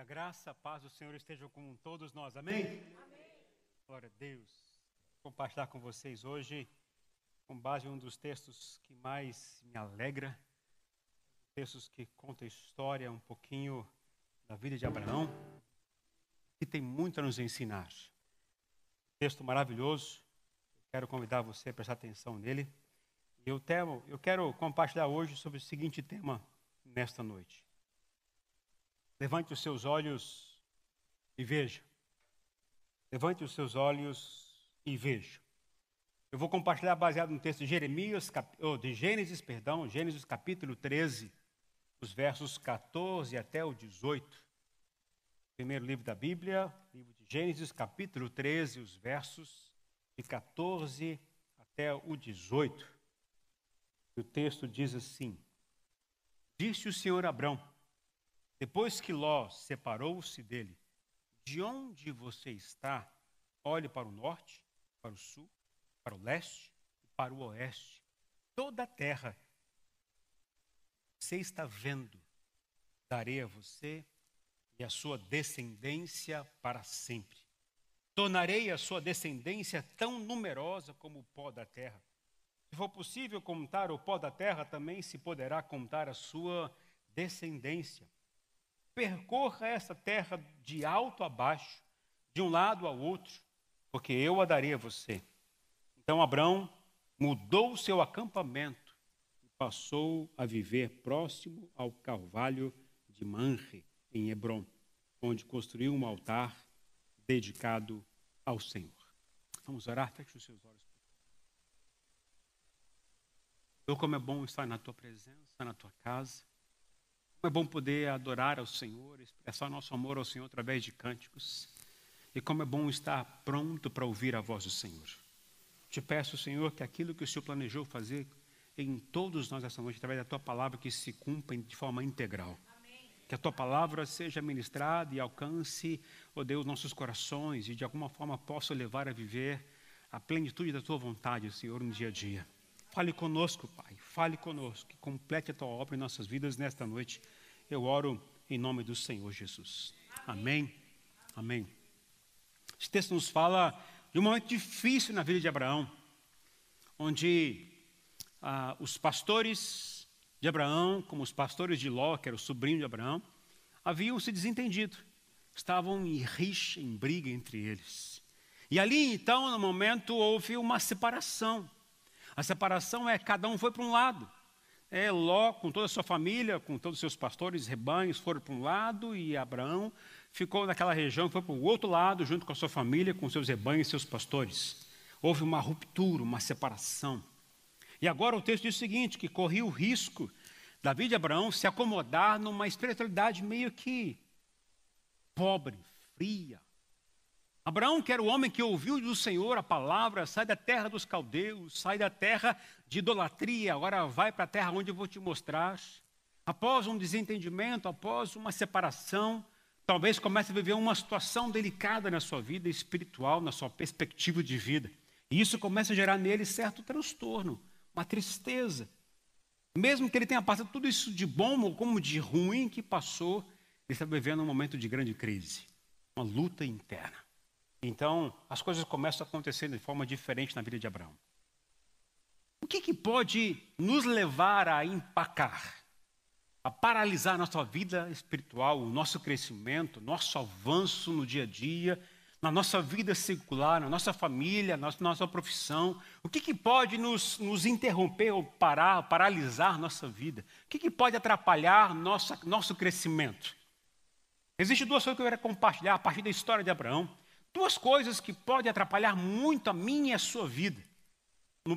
a graça, a paz do Senhor estejam com todos nós. Amém? Amém. Glória a Deus. Vou compartilhar com vocês hoje, com base em um dos textos que mais me alegra, textos que conta a história um pouquinho da vida de Abraão, que tem muito a nos ensinar. Texto maravilhoso. Quero convidar você a prestar atenção nele. Eu, temo, eu quero compartilhar hoje sobre o seguinte tema nesta noite. Levante os seus olhos e veja. Levante os seus olhos e veja. Eu vou compartilhar baseado no texto de Jeremias, de Gênesis, perdão, Gênesis capítulo 13, os versos 14 até o 18. Primeiro livro da Bíblia, livro de Gênesis, capítulo 13, os versos de 14 até o 18. E o texto diz assim: Disse o Senhor Abrão, depois que Ló separou-se dele, de onde você está, olhe para o norte, para o sul, para o leste e para o oeste. Toda a terra você está vendo, darei a você e a sua descendência para sempre. Tornarei a sua descendência tão numerosa como o pó da terra. Se for possível contar o pó da terra, também se poderá contar a sua descendência percorra essa terra de alto a baixo, de um lado ao outro, porque eu a darei a você. Então Abraão mudou o seu acampamento e passou a viver próximo ao carvalho de Manre, em Hebron, onde construiu um altar dedicado ao Senhor. Vamos orar, feche os seus olhos. Eu, como é bom estar na tua presença, na tua casa. Como é bom poder adorar ao Senhor, expressar nosso amor ao Senhor através de cânticos. E como é bom estar pronto para ouvir a voz do Senhor. Te peço, Senhor, que aquilo que o Senhor planejou fazer em todos nós essa noite, através da tua palavra, que se cumpra de forma integral. Amém. Que a tua palavra seja ministrada e alcance, ó oh Deus, nossos corações e de alguma forma possa levar a viver a plenitude da tua vontade, Senhor, no dia a dia. Fale conosco, Pai. Fale conosco. Complete a tua obra em nossas vidas nesta noite. Eu oro em nome do Senhor Jesus. Amém. Amém. Esse texto nos fala de um momento difícil na vida de Abraão, onde ah, os pastores de Abraão, como os pastores de Ló, que era o sobrinho de Abraão, haviam se desentendido. Estavam em rixa, em briga entre eles. E ali, então, no momento, houve uma separação. A separação é cada um foi para um lado. É, Ló, com toda a sua família, com todos os seus pastores, rebanhos, foram para um lado, e Abraão ficou naquela região, foi para o outro lado, junto com a sua família, com seus rebanhos e seus pastores. Houve uma ruptura, uma separação. E agora o texto diz o seguinte: que corria o risco Davi de Abraão se acomodar numa espiritualidade meio que pobre, fria, Abraão, que era o homem que ouviu do Senhor a palavra, sai da terra dos caldeus, sai da terra de idolatria, agora vai para a terra onde eu vou te mostrar. Após um desentendimento, após uma separação, talvez comece a viver uma situação delicada na sua vida espiritual, na sua perspectiva de vida. E isso começa a gerar nele certo transtorno, uma tristeza. Mesmo que ele tenha passado tudo isso de bom ou como de ruim que passou, ele está vivendo um momento de grande crise, uma luta interna. Então, as coisas começam a acontecer de forma diferente na vida de Abraão. O que, que pode nos levar a empacar, a paralisar nossa vida espiritual, o nosso crescimento, nosso avanço no dia a dia, na nossa vida secular, na nossa família, na nossa, nossa profissão? O que, que pode nos, nos interromper ou parar, paralisar nossa vida? O que, que pode atrapalhar nossa, nosso crescimento? Existem duas coisas que eu quero compartilhar a partir da história de Abraão. Duas coisas que podem atrapalhar muito a minha e a sua vida.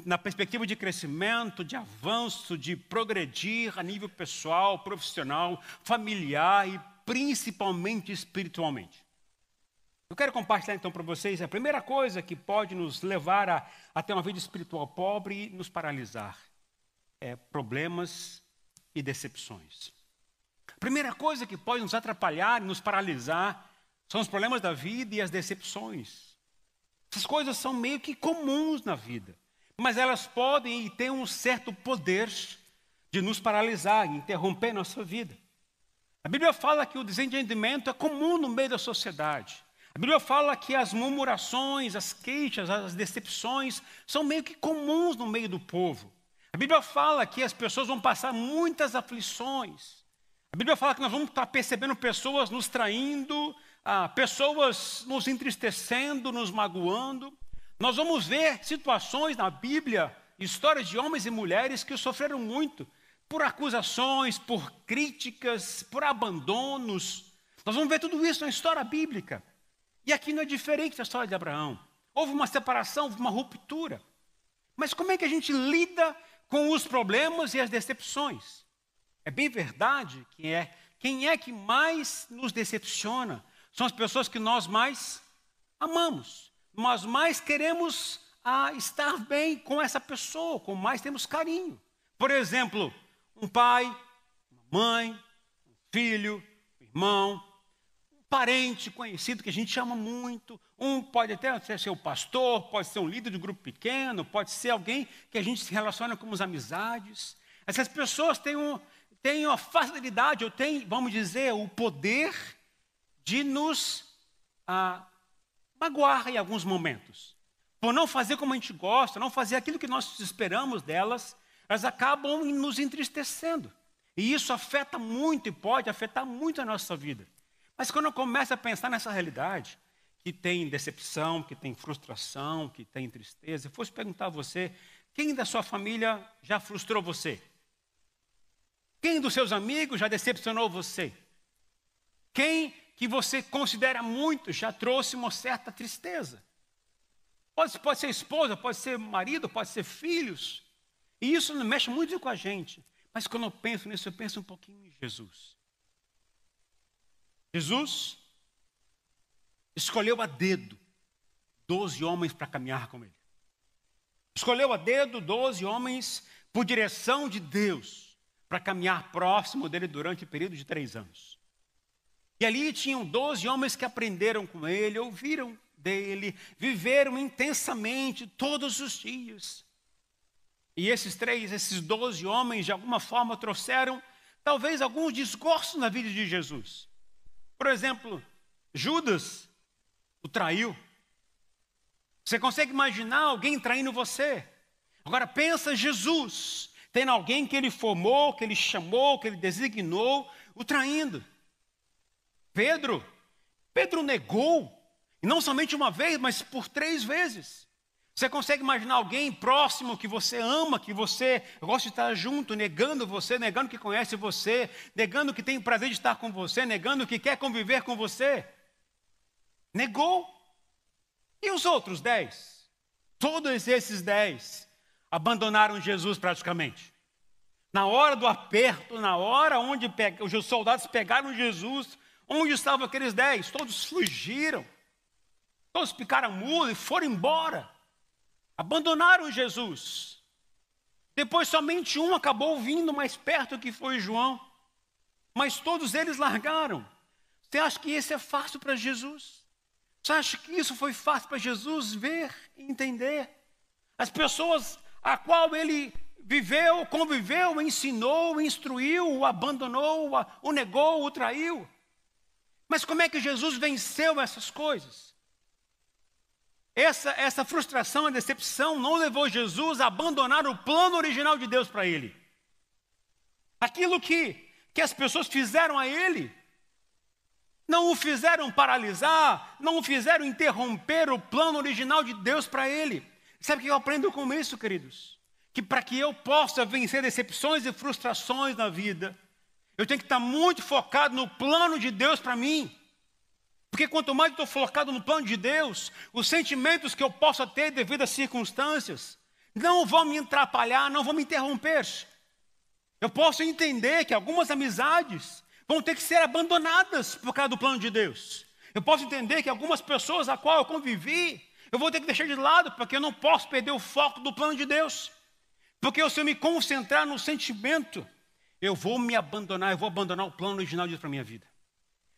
Na perspectiva de crescimento, de avanço, de progredir a nível pessoal, profissional, familiar e principalmente espiritualmente. Eu quero compartilhar então para vocês a primeira coisa que pode nos levar a, a ter uma vida espiritual pobre e nos paralisar: é problemas e decepções. A primeira coisa que pode nos atrapalhar e nos paralisar são os problemas da vida e as decepções. Essas coisas são meio que comuns na vida, mas elas podem e têm um certo poder de nos paralisar, interromper nossa vida. A Bíblia fala que o desentendimento é comum no meio da sociedade. A Bíblia fala que as murmurações, as queixas, as decepções são meio que comuns no meio do povo. A Bíblia fala que as pessoas vão passar muitas aflições. A Bíblia fala que nós vamos estar percebendo pessoas nos traindo, ah, pessoas nos entristecendo, nos magoando. Nós vamos ver situações na Bíblia, histórias de homens e mulheres que sofreram muito por acusações, por críticas, por abandonos. Nós vamos ver tudo isso na história bíblica. E aqui não é diferente da história de Abraão. Houve uma separação, houve uma ruptura. Mas como é que a gente lida com os problemas e as decepções? É bem verdade que é quem é que mais nos decepciona são as pessoas que nós mais amamos. Nós mais queremos ah, estar bem com essa pessoa, com mais temos carinho. Por exemplo, um pai, uma mãe, um filho, um irmão, um parente conhecido que a gente ama muito. Um pode até ser o pastor, pode ser um líder de grupo pequeno, pode ser alguém que a gente se relaciona com as amizades. Essas pessoas têm, um, têm a facilidade, ou têm, vamos dizer, o poder de nos ah, magoar em alguns momentos. Por não fazer como a gente gosta, não fazer aquilo que nós esperamos delas, elas acabam nos entristecendo. E isso afeta muito e pode afetar muito a nossa vida. Mas quando eu começo a pensar nessa realidade, que tem decepção, que tem frustração, que tem tristeza, eu fosse perguntar a você, quem da sua família já frustrou você? Quem dos seus amigos já decepcionou você? Quem que você considera muito já trouxe uma certa tristeza? Pode, pode ser esposa, pode ser marido, pode ser filhos. E isso mexe muito com a gente. Mas quando eu penso nisso, eu penso um pouquinho em Jesus. Jesus escolheu a dedo doze homens para caminhar com ele. Escolheu a dedo doze homens por direção de Deus para caminhar próximo dele durante o período de três anos. E ali tinham doze homens que aprenderam com ele, ouviram dele, viveram intensamente todos os dias. E esses três, esses doze homens, de alguma forma trouxeram talvez alguns desgostos na vida de Jesus. Por exemplo, Judas o traiu. Você consegue imaginar alguém traindo você? Agora pensa Jesus, tendo alguém que ele formou, que ele chamou, que ele designou, o traindo. Pedro, Pedro negou, e não somente uma vez, mas por três vezes. Você consegue imaginar alguém próximo que você ama, que você gosta de estar junto, negando você, negando que conhece você, negando que tem o prazer de estar com você, negando que quer conviver com você? Negou. E os outros dez? Todos esses dez abandonaram Jesus praticamente. Na hora do aperto, na hora onde os soldados pegaram Jesus, onde estavam aqueles dez? Todos fugiram. Todos picaram mula e foram embora. Abandonaram Jesus. Depois somente um acabou vindo mais perto, que foi João. Mas todos eles largaram. Você acha que isso é fácil para Jesus? Você acha que isso foi fácil para Jesus ver e entender? As pessoas a qual ele viveu, conviveu, ensinou, instruiu, o abandonou, o negou, o traiu. Mas como é que Jesus venceu essas coisas? Essa, essa frustração, a decepção não levou Jesus a abandonar o plano original de Deus para ele. Aquilo que, que as pessoas fizeram a ele, não o fizeram paralisar, não o fizeram interromper o plano original de Deus para ele. Sabe o que eu aprendo com isso, queridos? Que para que eu possa vencer decepções e frustrações na vida, eu tenho que estar muito focado no plano de Deus para mim. Porque quanto mais estou focado no plano de Deus, os sentimentos que eu possa ter devido às circunstâncias não vão me atrapalhar, não vão me interromper. Eu posso entender que algumas amizades vão ter que ser abandonadas por causa do plano de Deus. Eu posso entender que algumas pessoas a qual eu convivi, eu vou ter que deixar de lado, porque eu não posso perder o foco do plano de Deus. Porque se eu me concentrar no sentimento, eu vou me abandonar, eu vou abandonar o plano original de Deus para a minha vida.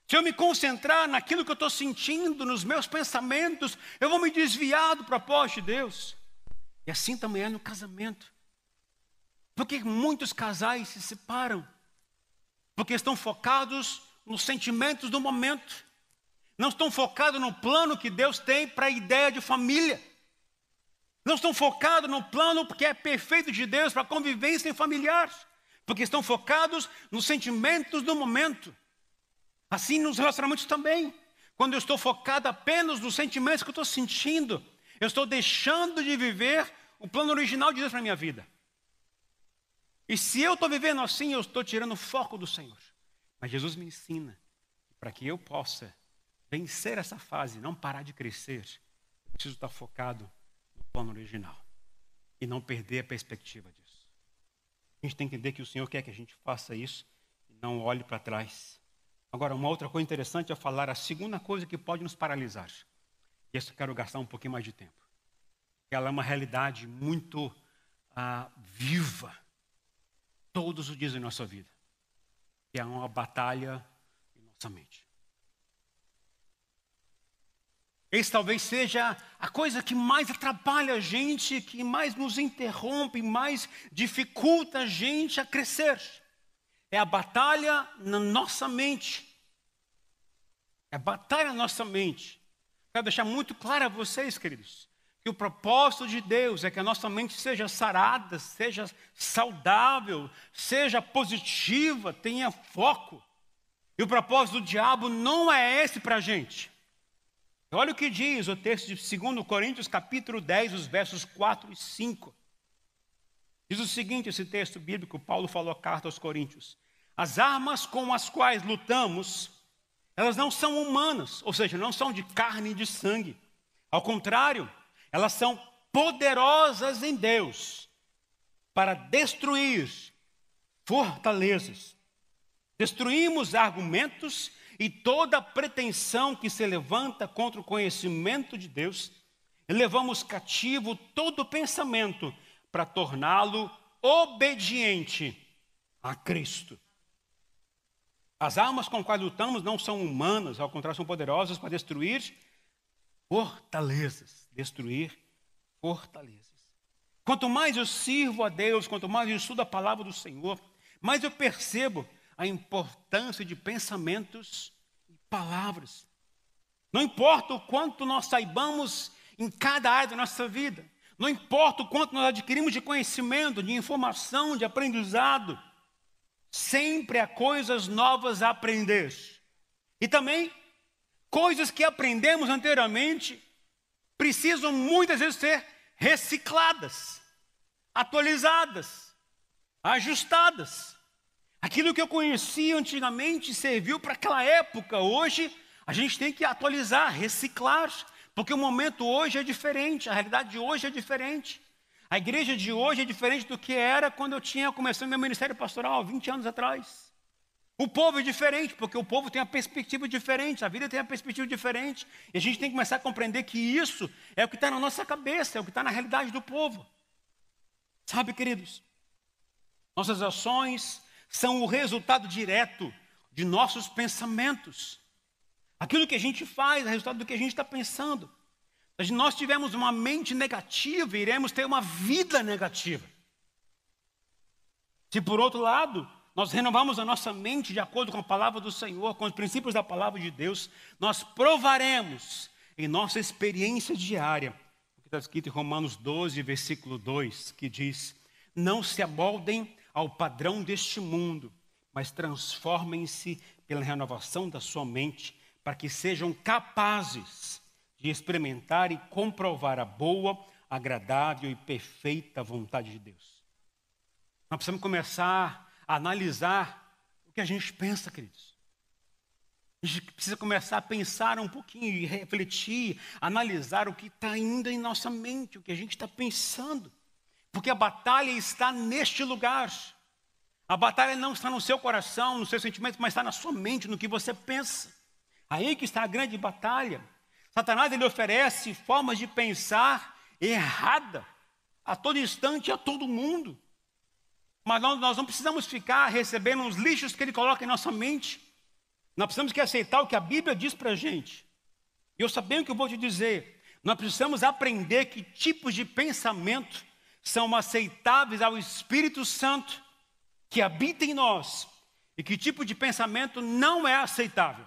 Se eu me concentrar naquilo que eu estou sentindo, nos meus pensamentos, eu vou me desviar do propósito de Deus. E assim também é no casamento. Porque muitos casais se separam. porque estão focados nos sentimentos do momento, não estão focados no plano que Deus tem para a ideia de família, não estão focados no plano que é perfeito de Deus para a convivência familiar, porque estão focados nos sentimentos do momento. Assim nos relacionamentos também. Quando eu estou focado apenas nos sentimentos que eu estou sentindo, eu estou deixando de viver o plano original de Deus para a minha vida. E se eu estou vivendo assim, eu estou tirando o foco do Senhor. Mas Jesus me ensina para que eu possa vencer essa fase, não parar de crescer, eu preciso estar focado no plano original e não perder a perspectiva disso. A gente tem que entender que o Senhor quer que a gente faça isso e não olhe para trás. Agora, uma outra coisa interessante é falar a segunda coisa que pode nos paralisar. E essa eu quero gastar um pouquinho mais de tempo. Ela é uma realidade muito ah, viva todos os dias da nossa vida. Que é uma batalha em nossa mente. Esse talvez seja a coisa que mais atrapalha a gente, que mais nos interrompe, mais dificulta a gente a crescer. É a batalha na nossa mente. É a batalha na nossa mente. Quero deixar muito claro a vocês, queridos, que o propósito de Deus é que a nossa mente seja sarada, seja saudável, seja positiva, tenha foco. E o propósito do diabo não é esse para a gente. Olha o que diz o texto de 2 Coríntios, capítulo 10, os versos 4 e 5. Diz o seguinte, esse texto bíblico, Paulo falou a carta aos Coríntios. As armas com as quais lutamos, elas não são humanas, ou seja, não são de carne e de sangue. Ao contrário, elas são poderosas em Deus para destruir fortalezas. Destruímos argumentos e toda pretensão que se levanta contra o conhecimento de Deus, levamos cativo todo pensamento para torná-lo obediente a Cristo. As armas com quais lutamos não são humanas, ao contrário, são poderosas para destruir fortalezas. Destruir fortalezas. Quanto mais eu sirvo a Deus, quanto mais eu estudo a palavra do Senhor, mais eu percebo a importância de pensamentos e palavras. Não importa o quanto nós saibamos em cada área da nossa vida, não importa o quanto nós adquirimos de conhecimento, de informação, de aprendizado, sempre há coisas novas a aprender. E também coisas que aprendemos anteriormente precisam muitas vezes ser recicladas, atualizadas, ajustadas. Aquilo que eu conhecia antigamente serviu para aquela época, hoje a gente tem que atualizar, reciclar, porque o momento hoje é diferente, a realidade de hoje é diferente. A igreja de hoje é diferente do que era quando eu tinha começado meu ministério pastoral, 20 anos atrás. O povo é diferente, porque o povo tem uma perspectiva diferente, a vida tem uma perspectiva diferente. E a gente tem que começar a compreender que isso é o que está na nossa cabeça, é o que está na realidade do povo. Sabe, queridos? Nossas ações são o resultado direto de nossos pensamentos. Aquilo que a gente faz é resultado do que a gente está pensando. Se nós tivermos uma mente negativa, iremos ter uma vida negativa. Se por outro lado, nós renovamos a nossa mente de acordo com a palavra do Senhor, com os princípios da palavra de Deus, nós provaremos em nossa experiência diária, o que está escrito em Romanos 12, versículo 2, que diz: Não se amoldem ao padrão deste mundo, mas transformem-se pela renovação da sua mente, para que sejam capazes de experimentar e comprovar a boa, agradável e perfeita vontade de Deus. Nós precisamos começar a analisar o que a gente pensa, queridos. A gente precisa começar a pensar um pouquinho e refletir, analisar o que está indo em nossa mente, o que a gente está pensando. Porque a batalha está neste lugar. A batalha não está no seu coração, no seu sentimento, mas está na sua mente, no que você pensa. Aí que está a grande batalha. Satanás ele oferece formas de pensar errada a todo instante, a todo mundo. Mas nós, nós não precisamos ficar recebendo os lixos que ele coloca em nossa mente. Nós precisamos que aceitar o que a Bíblia diz para a gente. E eu sabendo o que eu vou te dizer. Nós precisamos aprender que tipos de pensamento são aceitáveis ao Espírito Santo que habita em nós, E que tipo de pensamento não é aceitável?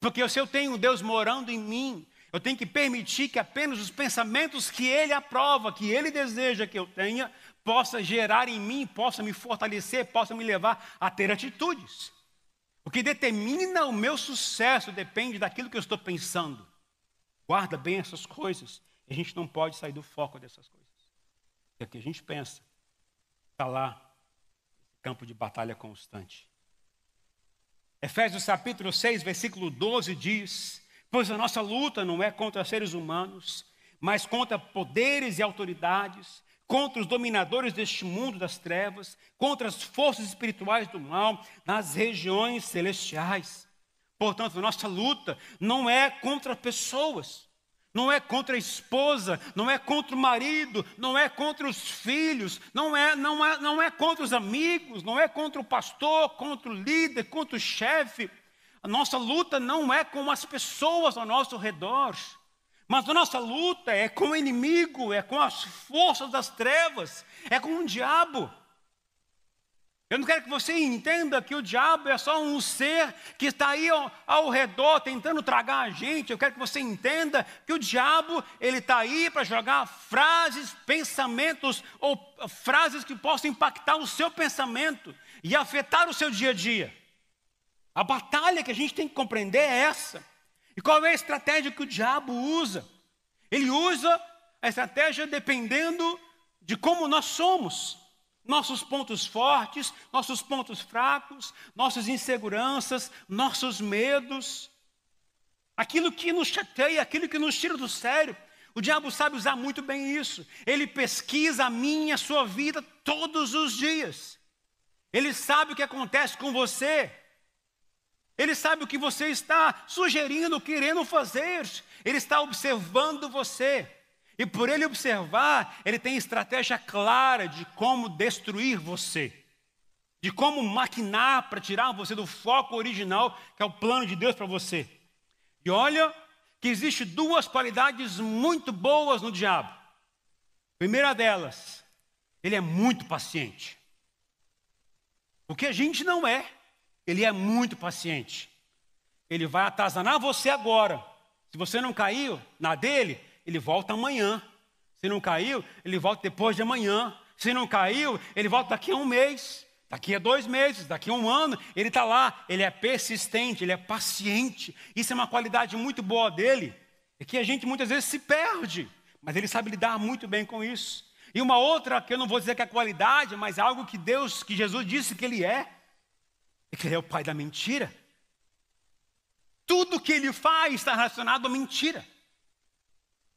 Porque se eu tenho Deus morando em mim, eu tenho que permitir que apenas os pensamentos que Ele aprova, que Ele deseja que eu tenha, possa gerar em mim, possa me fortalecer, possa me levar a ter atitudes. O que determina o meu sucesso depende daquilo que eu estou pensando. Guarda bem essas coisas. A gente não pode sair do foco dessas coisas. Porque o que a gente pensa está lá, campo de batalha constante. Efésios capítulo 6, versículo 12 diz: Pois a nossa luta não é contra seres humanos, mas contra poderes e autoridades, contra os dominadores deste mundo das trevas, contra as forças espirituais do mal nas regiões celestiais. Portanto, nossa luta não é contra pessoas, não é contra a esposa, não é contra o marido, não é contra os filhos, não é, não é, não é contra os amigos, não é contra o pastor, contra o líder, contra o chefe. A nossa luta não é com as pessoas ao nosso redor. Mas a nossa luta é com o inimigo, é com as forças das trevas, é com o diabo. Eu não quero que você entenda que o diabo é só um ser que está aí ao, ao, redor tentando tragar a gente. Eu quero que você entenda que o diabo ele está aí para jogar frases, pensamentos ou frases que possam impactar o seu pensamento e afetar o seu dia a dia. A batalha que a gente tem que compreender é essa. E qual é a estratégia que o diabo usa? Ele usa a estratégia dependendo de como nós somos. Nossos pontos fortes, nossos pontos fracos, nossas inseguranças, nossos medos. Aquilo que nos chateia, aquilo que nos tira do sério. O diabo sabe usar muito bem isso. Ele pesquisa a minha, a sua vida todos os dias. Ele sabe o que acontece com você ele sabe o que você está sugerindo, querendo fazer. Ele está observando você. E por ele observar, ele tem estratégia clara de como destruir você. De como maquinar para tirar você do foco original, que é o plano de Deus para você. E olha que existe duas qualidades muito boas no diabo. primeira delas, ele é muito paciente. O que a gente não é. Ele é muito paciente. Ele vai atazanar você agora. Se você não caiu na dele, ele volta amanhã. Se não caiu, ele volta depois de amanhã. Se não caiu, ele volta daqui a um mês, daqui a dois meses, daqui a um ano. Ele está lá, ele é persistente, ele é paciente. Isso é uma qualidade muito boa dele. É que a gente muitas vezes se perde, mas ele sabe lidar muito bem com isso. E uma outra, que eu não vou dizer que é qualidade, mas algo que Deus, que Jesus disse que ele é, é que ele é o pai da mentira. Tudo que ele faz está relacionado à mentira.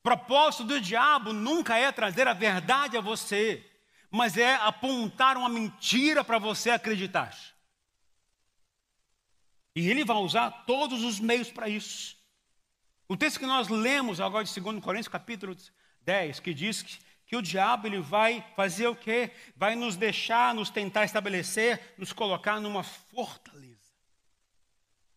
Propósito do diabo nunca é trazer a verdade a você, mas é apontar uma mentira para você acreditar. E ele vai usar todos os meios para isso. O texto que nós lemos agora de 2 Coríntios, capítulo 10, que diz que que o diabo ele vai fazer o quê? Vai nos deixar, nos tentar estabelecer, nos colocar numa fortaleza.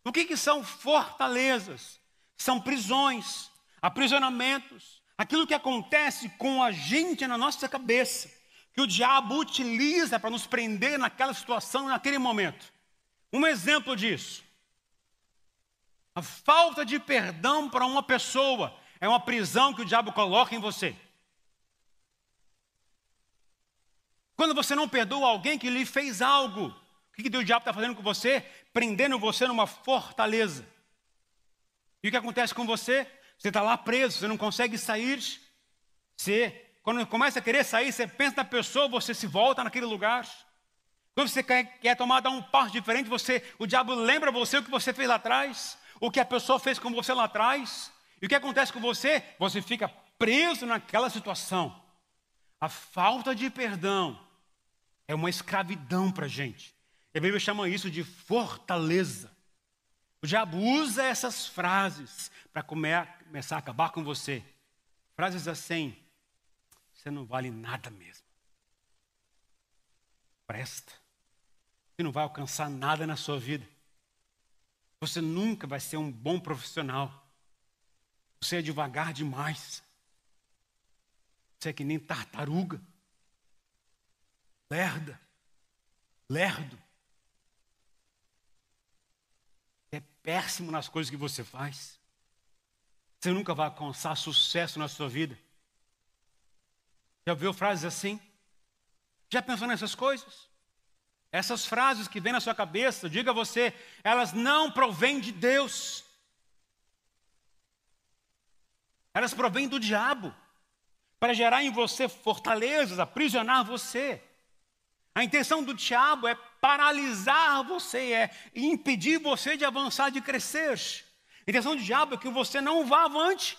O que, que são fortalezas? São prisões, aprisionamentos, aquilo que acontece com a gente na nossa cabeça, que o diabo utiliza para nos prender naquela situação, naquele momento. Um exemplo disso. A falta de perdão para uma pessoa é uma prisão que o diabo coloca em você. Quando você não perdoa alguém que lhe fez algo, o que, que o diabo está fazendo com você? Prendendo você numa fortaleza. E o que acontece com você? Você está lá preso, você não consegue sair. Você, quando começa a querer sair, você pensa na pessoa, você se volta naquele lugar. Quando você quer, quer tomar dar um passo diferente, você, o diabo lembra você o que você fez lá atrás, o que a pessoa fez com você lá atrás. E o que acontece com você? Você fica preso naquela situação. A falta de perdão é uma escravidão para a gente. E a Bíblia chama isso de fortaleza. O diabo usa essas frases para começar a acabar com você. Frases assim: você não vale nada mesmo. Presta. Você não vai alcançar nada na sua vida. Você nunca vai ser um bom profissional. Você é devagar demais. Você é que nem tartaruga lerda, lerdo. péssimo nas coisas que você faz. Você nunca vai alcançar sucesso na sua vida. Já ouviu frases assim? Já pensou nessas coisas? Essas frases que vêm na sua cabeça, diga a você, elas não provêm de Deus. Elas provêm do diabo para gerar em você fortalezas, aprisionar você. A intenção do diabo é paralisar você, é impedir você de avançar, de crescer. A intenção do diabo é que você não vá avante.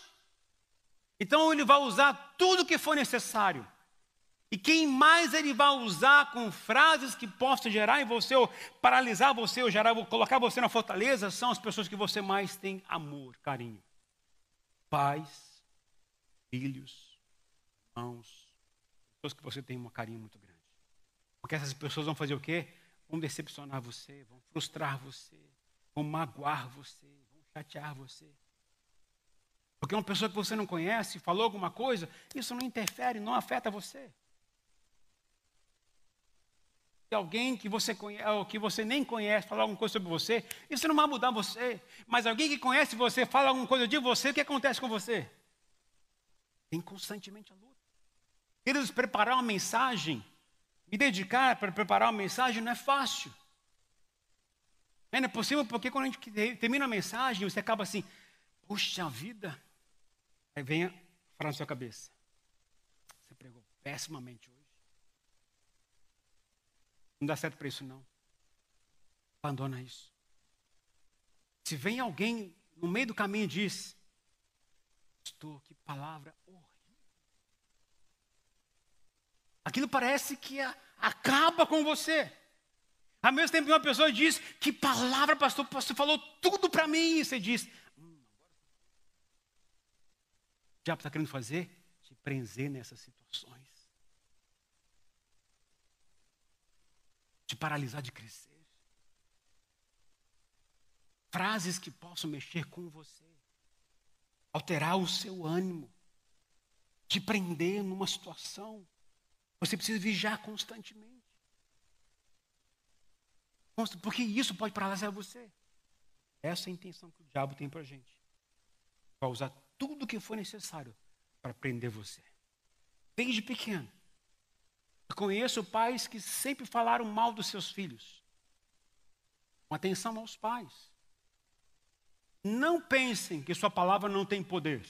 Então ele vai usar tudo que for necessário. E quem mais ele vai usar com frases que possam gerar em você, ou paralisar você, ou gerar, ou colocar você na fortaleza, são as pessoas que você mais tem amor, carinho. Pais, filhos, irmãos, pessoas que você tem um carinho muito grande. Porque essas pessoas vão fazer o quê? Vão decepcionar você, vão frustrar você, vão magoar você, chatear você. Porque uma pessoa que você não conhece falou alguma coisa, isso não interfere, não afeta você. Se alguém que você conhece, ou que você nem conhece falar alguma coisa sobre você, isso não vai mudar você. Mas alguém que conhece você fala alguma coisa de você, o que acontece com você? Tem constantemente a luta. Eles preparar uma mensagem me dedicar para preparar uma mensagem não é fácil. É, não é possível porque quando a gente termina a mensagem, você acaba assim, puxa vida. Aí vem a frase na sua cabeça. Você pregou pessimamente hoje. Não dá certo para isso não. Abandona isso. Se vem alguém no meio do caminho e diz, estou, que palavra horrível. Aquilo parece que acaba com você. Ao mesmo tempo que uma pessoa diz, que palavra, pastor, você falou tudo para mim. E você diz, hum, o diabo está querendo fazer? Te prender nessas situações. Te paralisar de crescer. Frases que possam mexer com você. Alterar o seu ânimo. Te prender numa situação você precisa vigiar constantemente. Porque isso pode paralisar você. Essa é a intenção que o diabo tem para a gente. Vai usar tudo o que for necessário para prender você. Desde pequeno. Eu conheço pais que sempre falaram mal dos seus filhos. Com atenção aos pais. Não pensem que sua palavra não tem poder.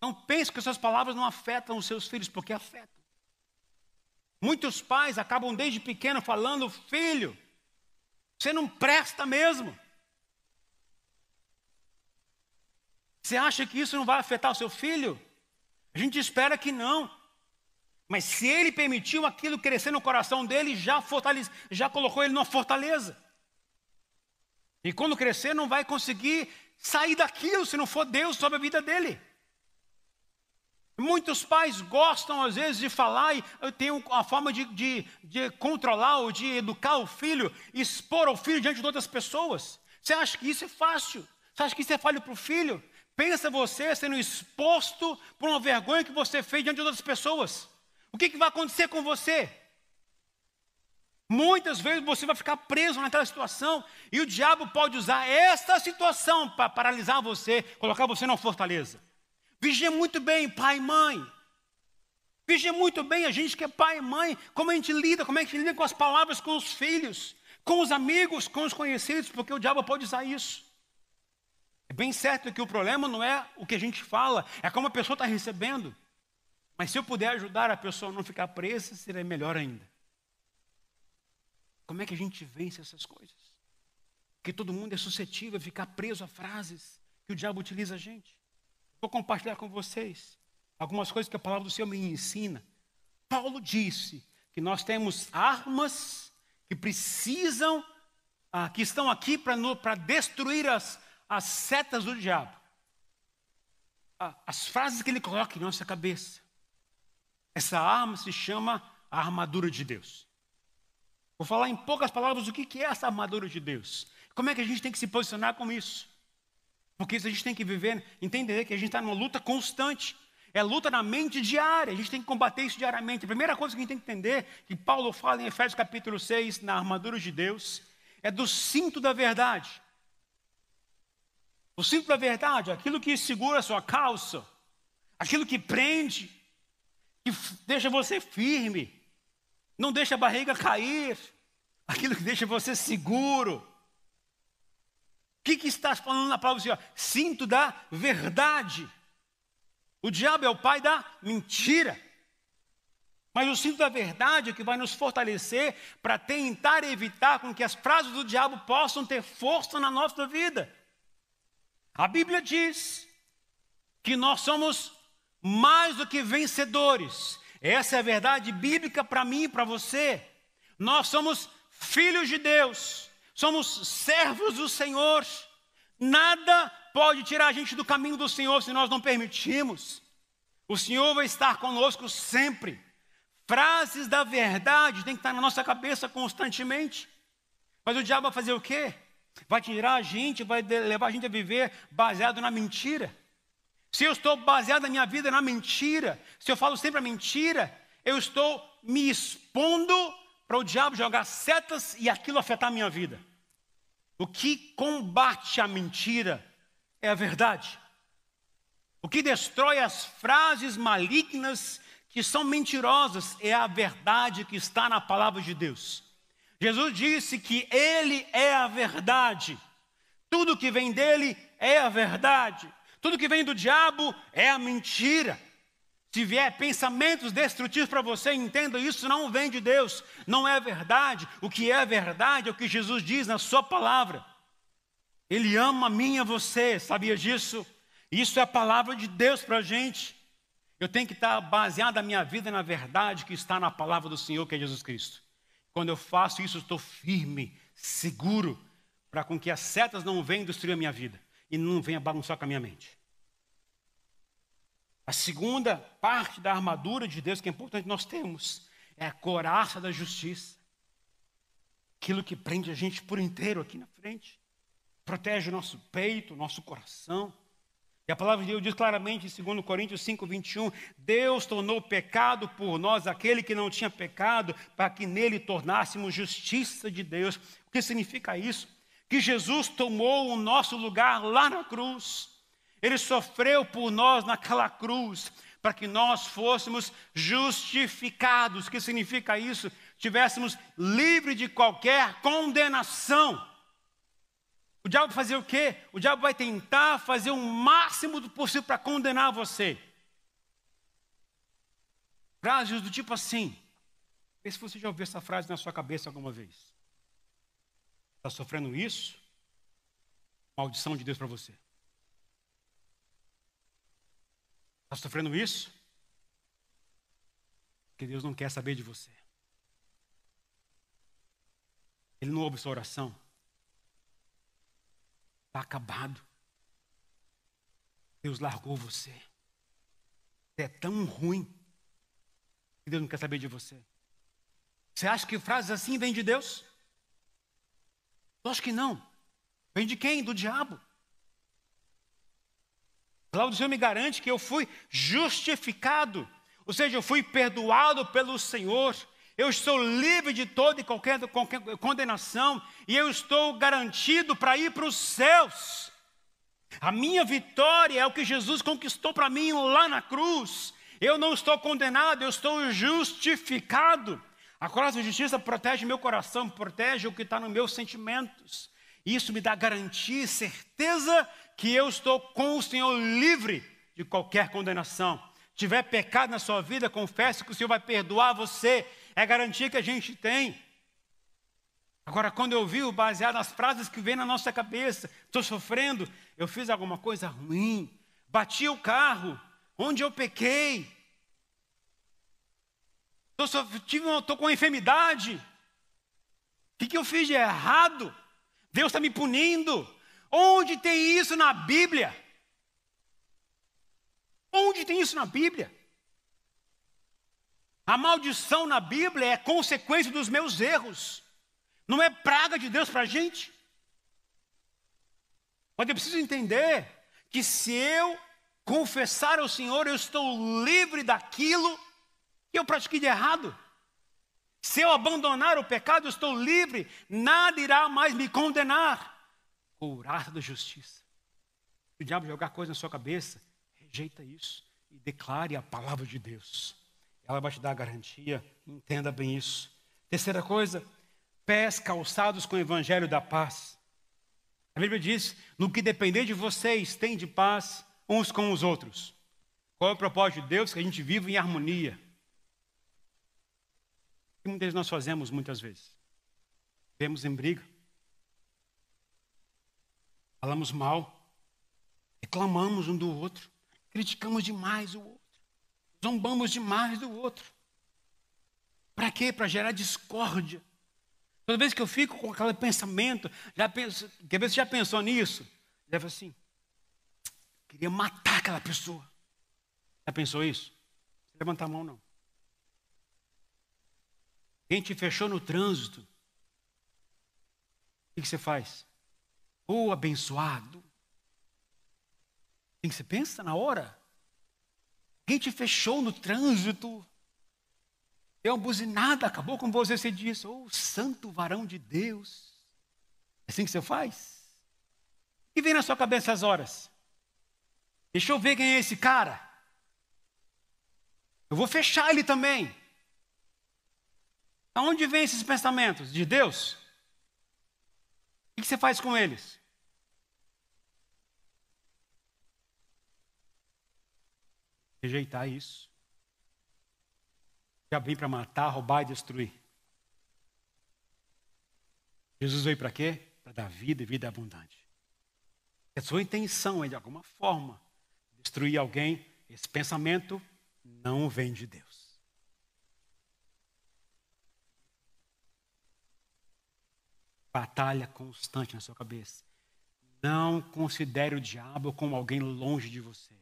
Não pense que suas palavras não afetam os seus filhos, porque afetam. Muitos pais acabam desde pequeno falando, filho, você não presta mesmo. Você acha que isso não vai afetar o seu filho? A gente espera que não. Mas se ele permitiu aquilo crescer no coração dele, já, fortalece, já colocou ele numa fortaleza. E quando crescer, não vai conseguir sair daquilo se não for Deus sobre a vida dele. Muitos pais gostam, às vezes, de falar e tem a forma de, de, de, controlar ou de educar o filho, expor o filho diante de outras pessoas. Você acha que isso é fácil? Você acha que isso é fácil para o filho? Pensa você sendo exposto por uma vergonha que você fez diante de outras pessoas. O que, que vai acontecer com você? Muitas vezes você vai ficar preso naquela situação e o diabo pode usar essa situação para paralisar você, colocar você numa fortaleza. Vigia muito bem, pai e mãe. Vigia muito bem a gente que é pai e mãe, como a gente lida, como é que a gente lida com as palavras, com os filhos, com os amigos, com os conhecidos, porque o diabo pode usar isso. É bem certo que o problema não é o que a gente fala, é como a pessoa está recebendo. Mas se eu puder ajudar a pessoa a não ficar presa, seria melhor ainda. Como é que a gente vence essas coisas? Porque todo mundo é suscetível a ficar preso a frases que o diabo utiliza a gente. Vou compartilhar com vocês algumas coisas que a palavra do Senhor me ensina. Paulo disse que nós temos armas que precisam, ah, que estão aqui para destruir as, as setas do diabo. Ah, as frases que ele coloca em nossa cabeça. Essa arma se chama a armadura de Deus. Vou falar em poucas palavras o que é essa armadura de Deus. Como é que a gente tem que se posicionar com isso? Porque isso a gente tem que viver, entender que a gente está numa luta constante. É luta na mente diária, a gente tem que combater isso diariamente. A primeira coisa que a gente tem que entender, que Paulo fala em Efésios capítulo 6, na armadura de Deus, é do cinto da verdade. O cinto da verdade, aquilo que segura a sua calça, aquilo que prende, que deixa você firme, não deixa a barriga cair, aquilo que deixa você seguro. Que, que está falando na palavra do Senhor? Cinto da verdade. O diabo é o pai da mentira. Mas o cinto da verdade é que vai nos fortalecer para tentar evitar com que as frases do diabo possam ter força na nossa vida. A Bíblia diz que nós somos mais do que vencedores. Essa é a verdade bíblica para mim e para você. Nós somos filhos de Deus, somos servos do Senhor. Nada pode tirar a gente do caminho do Senhor se nós não permitirmos. O Senhor vai estar conosco sempre. Frases da verdade tem que estar na nossa cabeça constantemente. Mas o diabo vai fazer o quê? Vai tirar a gente, vai levar a gente a viver baseado na mentira. Se eu estou baseado na minha vida na mentira, se eu falo sempre a mentira, eu estou me expondo para o diabo jogar setas e aquilo afetar a minha vida. O que combate a mentira é a verdade. O que destrói as frases malignas que são mentirosas é a verdade que está na palavra de Deus. Jesus disse que Ele é a verdade. Tudo que vem dele é a verdade. Tudo que vem do diabo é a mentira. Se vier pensamentos destrutivos para você, entenda isso não vem de Deus, não é verdade. O que é verdade é o que Jesus diz na Sua palavra. Ele ama a mim e a você, sabia disso? Isso é a palavra de Deus para a gente. Eu tenho que estar baseado a minha vida na verdade que está na palavra do Senhor, que é Jesus Cristo. Quando eu faço isso, estou firme, seguro, para com que as setas não venham destruir a minha vida e não venham bagunçar com a minha mente. A segunda parte da armadura de Deus que é importante nós temos é a coraça da justiça. Aquilo que prende a gente por inteiro aqui na frente. Protege o nosso peito, o nosso coração. E a palavra de Deus diz claramente em 2 Coríntios 5, 21, Deus tornou pecado por nós aquele que não tinha pecado, para que nele tornássemos justiça de Deus. O que significa isso? Que Jesus tomou o nosso lugar lá na cruz. Ele sofreu por nós naquela cruz, para que nós fôssemos justificados. O que significa isso? Tivéssemos livre de qualquer condenação. O diabo fazer o quê? O diabo vai tentar fazer o máximo do possível para condenar você. Frases do tipo assim. Vê se você já ouviu essa frase na sua cabeça alguma vez. Está sofrendo isso? Maldição de Deus para você. Está sofrendo isso? Porque Deus não quer saber de você. Ele não ouve sua oração. Está acabado. Deus largou você. Você é tão ruim que Deus não quer saber de você. Você acha que frases assim vêm de Deus? Eu acho que não. Vem de quem? Do diabo. Do Senhor me garante que eu fui justificado, ou seja, eu fui perdoado pelo Senhor, eu estou livre de toda e qualquer, condenação, e eu estou garantido para ir para os céus. A minha vitória é o que Jesus conquistou para mim lá na cruz. Eu não estou condenado, eu estou justificado. A cruz da justiça protege meu coração, protege o que está nos meus sentimentos. Isso me dá garantia e certeza que eu estou com o Senhor livre de qualquer condenação. Tiver pecado na sua vida, confesse que o Senhor vai perdoar você. É garantia que a gente tem. Agora, quando eu vi, baseado nas frases que vem na nossa cabeça, estou sofrendo, eu fiz alguma coisa ruim, bati o carro, onde eu pequei, estou com uma enfermidade, o que, que eu fiz de errado? Deus está me punindo, Onde tem isso na Bíblia? Onde tem isso na Bíblia? A maldição na Bíblia é consequência dos meus erros. Não é praga de Deus para a gente. Mas eu preciso entender que se eu confessar ao Senhor, eu estou livre daquilo que eu pratiquei de errado. Se eu abandonar o pecado, eu estou livre, nada irá mais me condenar. Couraça da justiça. Se o diabo jogar coisa na sua cabeça, rejeita isso e declare a palavra de Deus. Ela vai te dar a garantia, entenda bem isso. Terceira coisa, pés calçados com o evangelho da paz. A Bíblia diz: no que depender de vocês, tem de paz uns com os outros. Qual é o propósito de Deus? Que a gente viva em harmonia. O que muitas nós fazemos muitas vezes? Vemos em briga, falamos mal, reclamamos um do outro, criticamos demais o outro, zombamos demais do outro. Para quê? Para gerar discórdia. Toda vez que eu fico com aquele pensamento, já penso, quer ver se já pensou nisso? Deve assim, queria matar aquela pessoa. Já pensou isso? Levanta a mão não. Quem te fechou no trânsito? O que você faz? Ô oh, abençoado. Quem você pensa na hora? Quem te fechou no trânsito? Deu uma buzinada, acabou com você, você diz, oh, santo varão de Deus. É assim que você faz? O que vem na sua cabeça às horas? Deixa eu ver quem é esse cara. Eu vou fechar ele também. Aonde vem esses pensamentos? De Deus? O que você faz com eles? Rejeitar isso. Já vim para matar, roubar e destruir. Jesus veio para quê? Para dar vida e vida abundante. A sua intenção é, de alguma forma, destruir alguém, esse pensamento não vem de Deus. Batalha constante na sua cabeça. Não considere o diabo como alguém longe de você.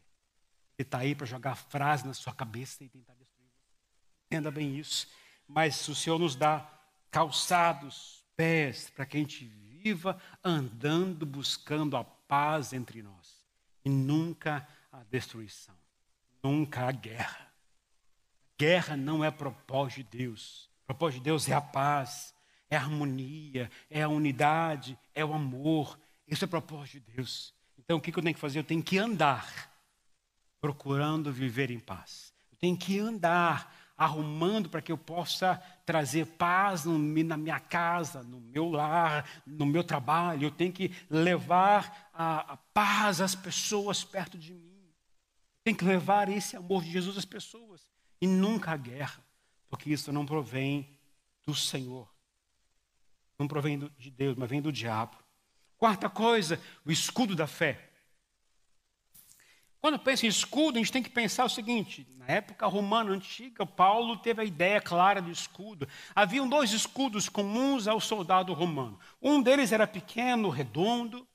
Ele está aí para jogar frase na sua cabeça e tentar destruir você. Entenda bem isso. Mas o Senhor nos dá calçados, pés, para que a gente viva andando, buscando a paz entre nós. E nunca a destruição, nunca a guerra. Guerra não é propósito de Deus. O propósito de Deus é a paz, é a harmonia, é a unidade, é o amor. Esse é propósito de Deus. Então o que eu tenho que fazer? Eu tenho que andar procurando viver em paz. Eu tenho que andar arrumando para que eu possa trazer paz na minha casa, no meu lar, no meu trabalho. Eu tenho que levar a, a paz às pessoas perto de mim. Tem que levar esse amor de Jesus às pessoas. E nunca a guerra, porque isso não provém do Senhor. Não provém de Deus, mas vem do diabo. Quarta coisa, o escudo da fé. Quando pensa em escudo, a gente tem que pensar o seguinte: na época romana antiga, Paulo teve a ideia clara do escudo. Haviam dois escudos comuns ao soldado romano. Um deles era pequeno, redondo,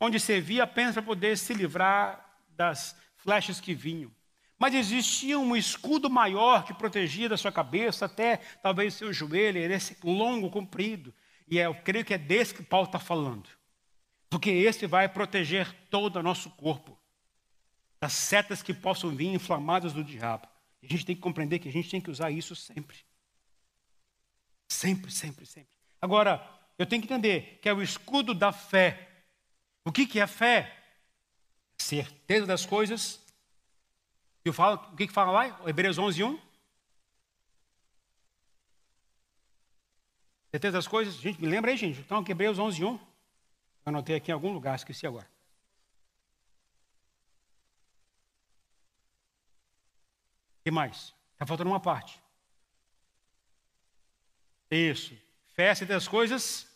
onde servia apenas para poder se livrar das flechas que vinham. Mas existia um escudo maior que protegia da sua cabeça até talvez seu joelho, ele esse longo, comprido. E é, eu creio que é desse que Paulo está falando. Porque esse vai proteger todo o nosso corpo das setas que possam vir inflamadas do diabo. a gente tem que compreender que a gente tem que usar isso sempre. Sempre, sempre, sempre. Agora, eu tenho que entender que é o escudo da fé. O que, que é fé? Certeza das coisas. E falo, o que, que fala lá? Hebreus 11, 1. Certeza das coisas? Gente, me lembra aí, gente. Então, Hebreus 11, 1. Eu anotei aqui em algum lugar, esqueci agora. Que mais? Está faltando uma parte. Isso. É das coisas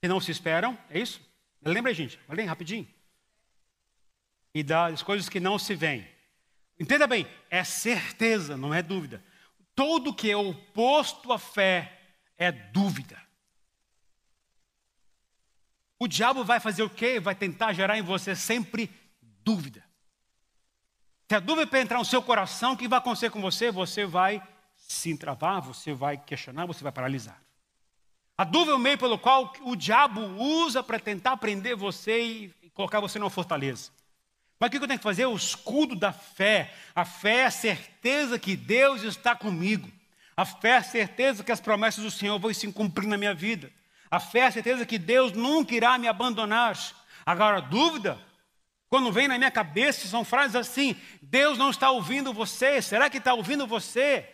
que não se esperam, é isso? Lembra gente? Aí, rapidinho. E das coisas que não se veem. Entenda bem, é certeza, não é dúvida. Todo que é oposto à fé é dúvida. O diabo vai fazer o quê? Vai tentar gerar em você sempre dúvida. Se a dúvida para entrar no seu coração, o que vai acontecer com você? Você vai se entravar, você vai questionar, você vai paralisar. A dúvida é o meio pelo qual o diabo usa para tentar prender você e colocar você numa fortaleza. Mas o que eu tenho que fazer? O escudo da fé. A fé é a certeza que Deus está comigo. A fé é a certeza que as promessas do Senhor vão se cumprir na minha vida. A fé é a certeza que Deus nunca irá me abandonar. Agora, a dúvida, quando vem na minha cabeça, são frases assim: Deus não está ouvindo você, será que está ouvindo você?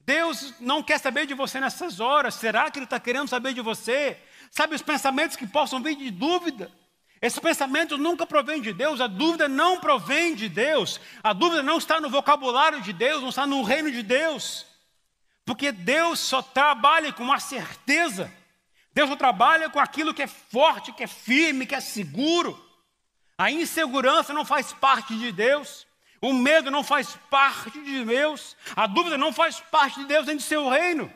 Deus não quer saber de você nessas horas, será que Ele está querendo saber de você? Sabe os pensamentos que possam vir de dúvida? Esse pensamento nunca provém de Deus, a dúvida não provém de Deus, a dúvida não está no vocabulário de Deus, não está no reino de Deus, porque Deus só trabalha com a certeza, Deus só trabalha com aquilo que é forte, que é firme, que é seguro. A insegurança não faz parte de Deus, o medo não faz parte de Deus, a dúvida não faz parte de Deus dentro do seu reino.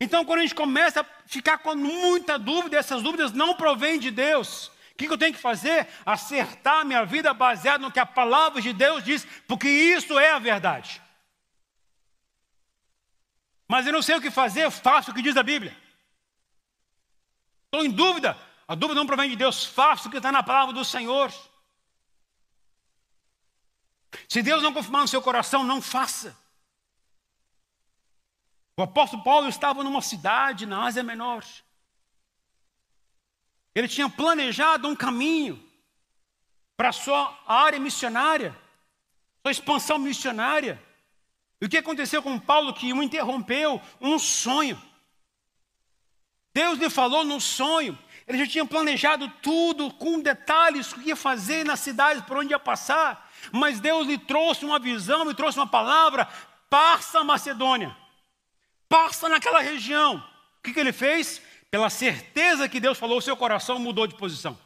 Então, quando a gente começa a ficar com muita dúvida, essas dúvidas não provêm de Deus que, que eu tenho que fazer? Acertar minha vida baseado no que a palavra de Deus diz, porque isso é a verdade. Mas eu não sei o que fazer, faço o que diz a Bíblia. Estou em dúvida, a dúvida não provém de Deus, faço o que está na palavra do Senhor. Se Deus não confirmar no seu coração, não faça. O apóstolo Paulo estava numa cidade na Ásia Menor. Ele tinha planejado um caminho para sua área missionária, sua expansão missionária. E o que aconteceu com Paulo que o interrompeu? Um sonho. Deus lhe falou no sonho. Ele já tinha planejado tudo com detalhes, o que ia fazer nas cidades por onde ia passar. Mas Deus lhe trouxe uma visão, lhe trouxe uma palavra: passa a Macedônia, passa naquela região. O que, que ele fez? pela certeza que Deus falou, o seu coração mudou de posição.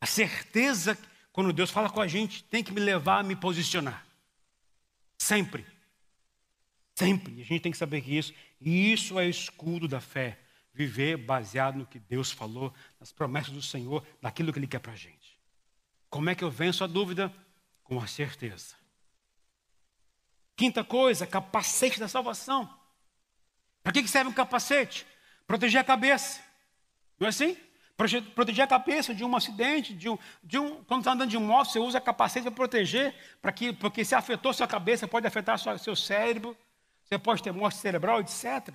A certeza, quando Deus fala com a gente, tem que me levar a me posicionar. Sempre. Sempre. A gente tem que saber que isso, isso é escudo da fé. Viver baseado no que Deus falou, nas promessas do Senhor, naquilo que Ele quer para a gente. Como é que eu venço a dúvida? Com a certeza. Quinta coisa, capacete da salvação. Para que serve um capacete? Proteger a cabeça. Não é assim? Proteger a cabeça de um acidente, de um, de um quando está andando de moto, você usa capacete para proteger, para que, porque se afetou sua cabeça, pode afetar seu cérebro, você pode ter morte cerebral, etc.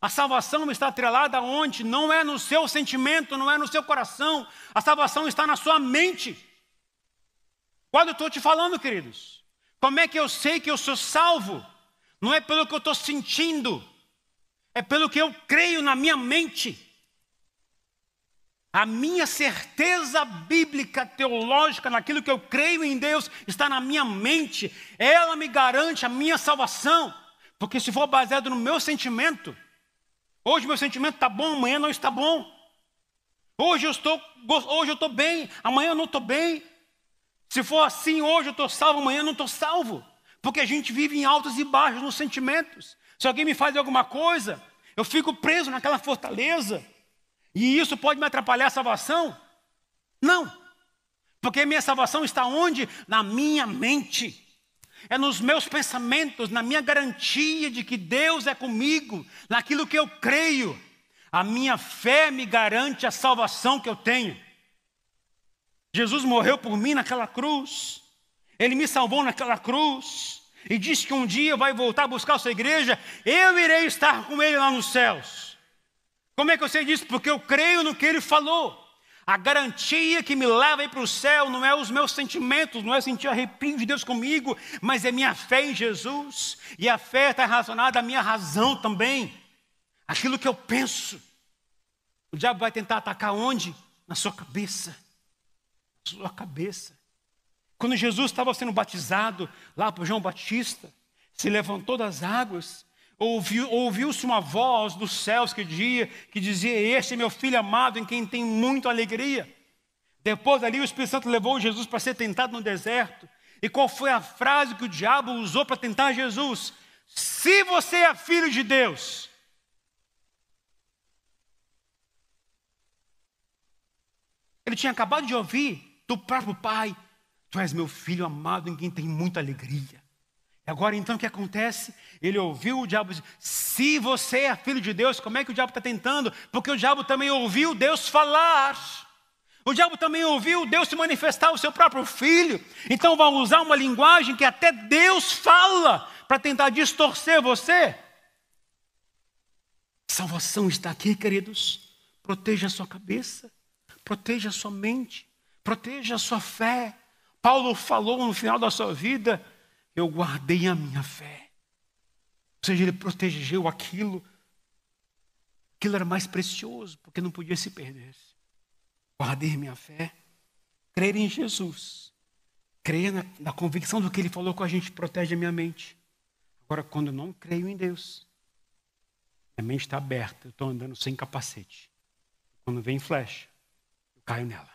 A salvação está atrelada aonde? Não é no seu sentimento, não é no seu coração. A salvação está na sua mente. Quando eu estou te falando, queridos, como é que eu sei que eu sou salvo? Não é pelo que eu estou sentindo, é pelo que eu creio na minha mente. A minha certeza bíblica, teológica, naquilo que eu creio em Deus, está na minha mente. Ela me garante a minha salvação. Porque se for baseado no meu sentimento, hoje meu sentimento está bom, amanhã não está bom. Hoje eu estou, hoje eu estou bem, amanhã eu não estou bem. Se for assim, hoje eu estou salvo, amanhã eu não estou salvo. Porque a gente vive em altos e baixos nos sentimentos. Se alguém me faz alguma coisa, eu fico preso naquela fortaleza. E isso pode me atrapalhar a salvação? Não. Porque minha salvação está onde? Na minha mente. É nos meus pensamentos, na minha garantia de que Deus é comigo, naquilo que eu creio. A minha fé me garante a salvação que eu tenho. Jesus morreu por mim naquela cruz. Ele me salvou naquela cruz e diz que um dia vai voltar a buscar a sua igreja, eu irei estar com ele lá nos céus. Como é que eu sei disso? Porque eu creio no que ele falou. A garantia que me leva para o céu não é os meus sentimentos, não é sentir arrepio de Deus comigo, mas é minha fé em Jesus. E a fé está relacionada à minha razão também. Aquilo que eu penso. O diabo vai tentar atacar onde? Na sua cabeça. Na sua cabeça. Quando Jesus estava sendo batizado lá por João Batista, se levantou das águas, ouviu-se ouviu uma voz dos céus que dizia, que dizia: Este é meu filho amado em quem tem muita alegria. Depois ali o Espírito Santo levou Jesus para ser tentado no deserto. E qual foi a frase que o diabo usou para tentar Jesus? Se você é filho de Deus. Ele tinha acabado de ouvir do próprio Pai Tu és meu filho amado em quem tem muita alegria. Agora então o que acontece? Ele ouviu o diabo dizer: Se você é filho de Deus, como é que o diabo está tentando? Porque o diabo também ouviu Deus falar. O diabo também ouviu Deus se manifestar o seu próprio filho. Então vai usar uma linguagem que até Deus fala para tentar distorcer você. Salvação está aqui, queridos. Proteja a sua cabeça, proteja a sua mente, proteja a sua fé. Paulo falou no final da sua vida: Eu guardei a minha fé. Ou seja, ele protegeu aquilo. Aquilo era mais precioso, porque não podia se perder. Guardei minha fé. Crer em Jesus. Crer na, na convicção do que ele falou com a gente protege a minha mente. Agora, quando eu não creio em Deus, minha mente está aberta, eu estou andando sem capacete. Quando vem flecha, eu caio nela.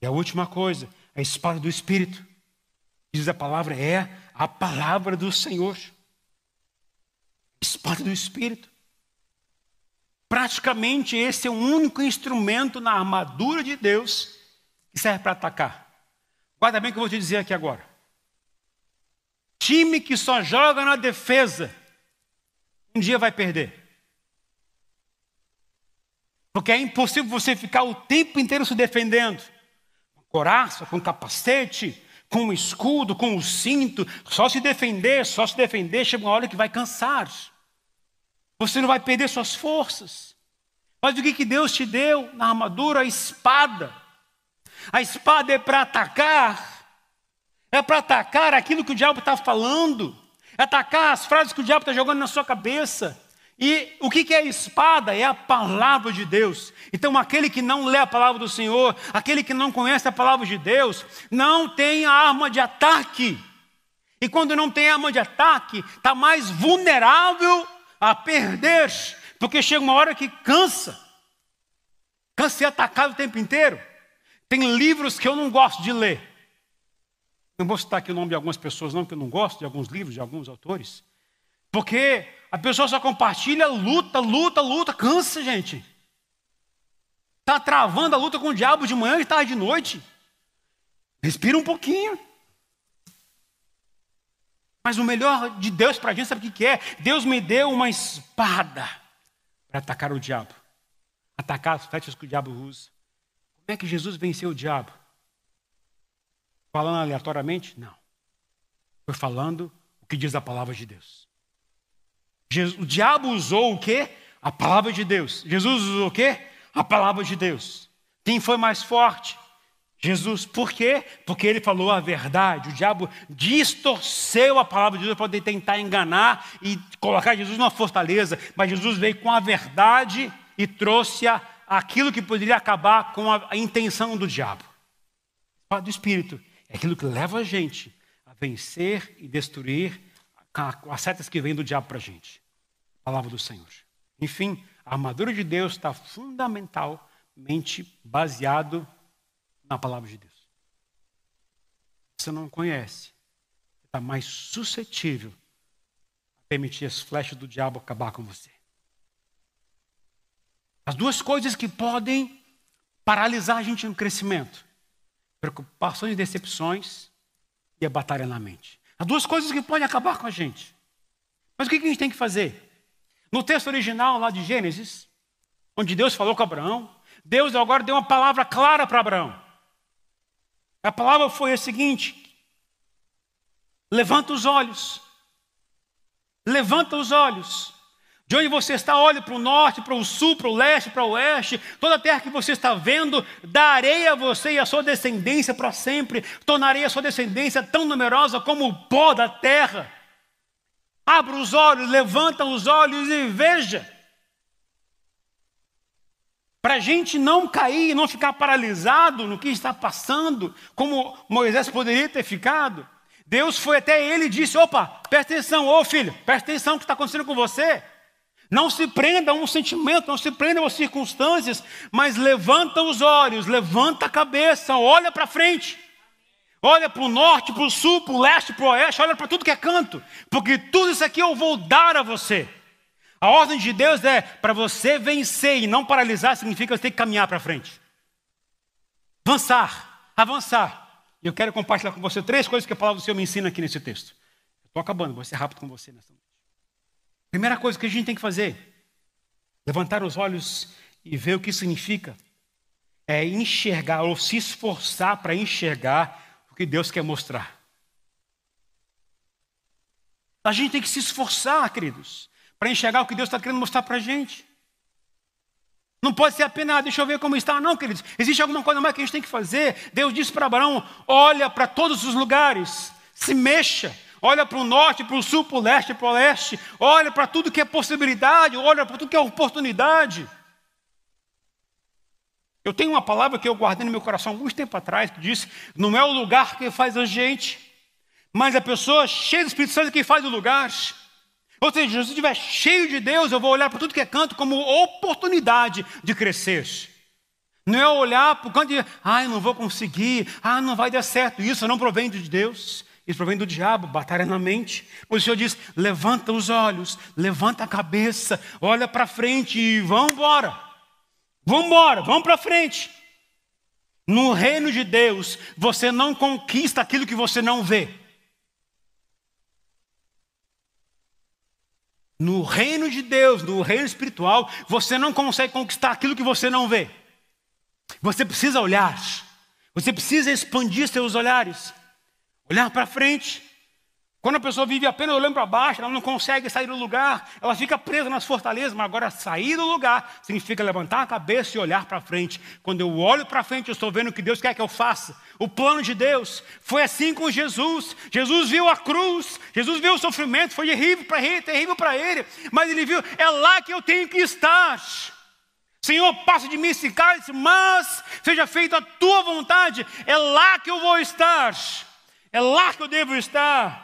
E a última coisa, a espada do Espírito. Diz a palavra, é a palavra do Senhor. Espada do Espírito. Praticamente esse é o único instrumento na armadura de Deus que serve para atacar. Guarda bem o que eu vou te dizer aqui agora. Time que só joga na defesa, um dia vai perder. Porque é impossível você ficar o tempo inteiro se defendendo. Com coraça, com capacete, com o escudo, com o cinto, só se defender, só se defender, chega uma hora que vai cansar. Você não vai perder suas forças. Mas o que, que Deus te deu na armadura? A espada. A espada é para atacar é para atacar aquilo que o diabo está falando, é atacar as frases que o diabo está jogando na sua cabeça. E o que é espada? É a palavra de Deus. Então, aquele que não lê a palavra do Senhor, aquele que não conhece a palavra de Deus, não tem a arma de ataque. E quando não tem arma de ataque, está mais vulnerável a perder, porque chega uma hora que cansa. Cansa de ser atacado o tempo inteiro. Tem livros que eu não gosto de ler. Não vou citar aqui o nome de algumas pessoas, não, porque eu não gosto de alguns livros, de alguns autores. Porque a pessoa só compartilha, luta, luta, luta, cansa, gente. Está travando a luta com o diabo de manhã e tarde de noite. Respira um pouquinho. Mas o melhor de Deus para a gente, sabe o que é? Deus me deu uma espada para atacar o diabo. Atacar as flechas que o diabo usa. Como é que Jesus venceu o diabo? Falando aleatoriamente? Não. Foi falando o que diz a palavra de Deus. Jesus, o diabo usou o quê? A palavra de Deus. Jesus usou o quê? A palavra de Deus. Quem foi mais forte? Jesus. Por quê? Porque ele falou a verdade. O diabo distorceu a palavra de Deus para tentar enganar e colocar Jesus numa fortaleza. Mas Jesus veio com a verdade e trouxe aquilo que poderia acabar com a, a intenção do diabo. Do Espírito. É aquilo que leva a gente a vencer e destruir as setas que vêm do diabo para a gente. Palavra do Senhor. Enfim, a armadura de Deus está fundamentalmente baseado na palavra de Deus. Você não conhece, está mais suscetível a permitir as flechas do diabo acabar com você. As duas coisas que podem paralisar a gente no crescimento preocupações e decepções e a batalha na mente. As duas coisas que podem acabar com a gente. Mas o que a gente tem que fazer? No texto original lá de Gênesis, onde Deus falou com Abraão, Deus agora deu uma palavra clara para Abraão. A palavra foi a seguinte: levanta os olhos, levanta os olhos de onde você está, olhe para o norte, para o sul, para o leste, para o oeste, toda a terra que você está vendo, darei a você e a sua descendência para sempre, tornarei a sua descendência tão numerosa como o pó da terra. Abra os olhos, levanta os olhos e veja. Para a gente não cair, não ficar paralisado no que está passando, como Moisés poderia ter ficado. Deus foi até ele e disse: opa, presta atenção, ô filho, presta atenção no que está acontecendo com você. Não se prenda a um sentimento, não se prenda às circunstâncias, mas levanta os olhos, levanta a cabeça, olha para frente. Olha para o norte, para o sul, para o leste, para o oeste, olha para tudo que é canto, porque tudo isso aqui eu vou dar a você. A ordem de Deus é para você vencer e não paralisar, significa você ter que caminhar para frente. Avançar, avançar. Eu quero compartilhar com você três coisas que a palavra do Senhor me ensina aqui nesse texto. Estou acabando, vou ser rápido com você nessa noite. Primeira coisa que a gente tem que fazer, levantar os olhos e ver o que significa, é enxergar ou se esforçar para enxergar o que Deus quer mostrar. A gente tem que se esforçar, queridos, para enxergar o que Deus está querendo mostrar para a gente. Não pode ser apenas, ah, deixa eu ver como está. Não, queridos. Existe alguma coisa mais que a gente tem que fazer. Deus disse para Abraão: olha para todos os lugares, se mexa. Olha para o norte, para o sul, para o leste, para o oeste. Olha para tudo que é possibilidade, olha para tudo que é oportunidade. Eu tenho uma palavra que eu guardei no meu coração há muito tempo atrás, que diz: não é o lugar que faz a gente, mas a pessoa cheia do Espírito Santo que faz o lugar. Ou seja, se eu estiver cheio de Deus, eu vou olhar para tudo que é canto como oportunidade de crescer. Não é olhar para o canto e ai, não vou conseguir, ah, não vai dar certo. Isso não provém de Deus, isso provém do diabo, batalha na mente. O Senhor diz: levanta os olhos, levanta a cabeça, olha para frente e vamos embora. Vamos embora, vamos para frente. No reino de Deus, você não conquista aquilo que você não vê. No reino de Deus, no reino espiritual, você não consegue conquistar aquilo que você não vê. Você precisa olhar. Você precisa expandir seus olhares. Olhar para frente. Quando a pessoa vive apenas olhando para baixo, ela não consegue sair do lugar, ela fica presa nas fortalezas, mas agora sair do lugar significa levantar a cabeça e olhar para frente. Quando eu olho para frente, eu estou vendo o que Deus quer que eu faça. O plano de Deus foi assim com Jesus. Jesus viu a cruz, Jesus viu o sofrimento, foi terrível para ele, terrível para ele, mas ele viu, é lá que eu tenho que estar. Senhor, passa de mim esse cálice, mas seja feita a tua vontade, é lá que eu vou estar, é lá que eu devo estar.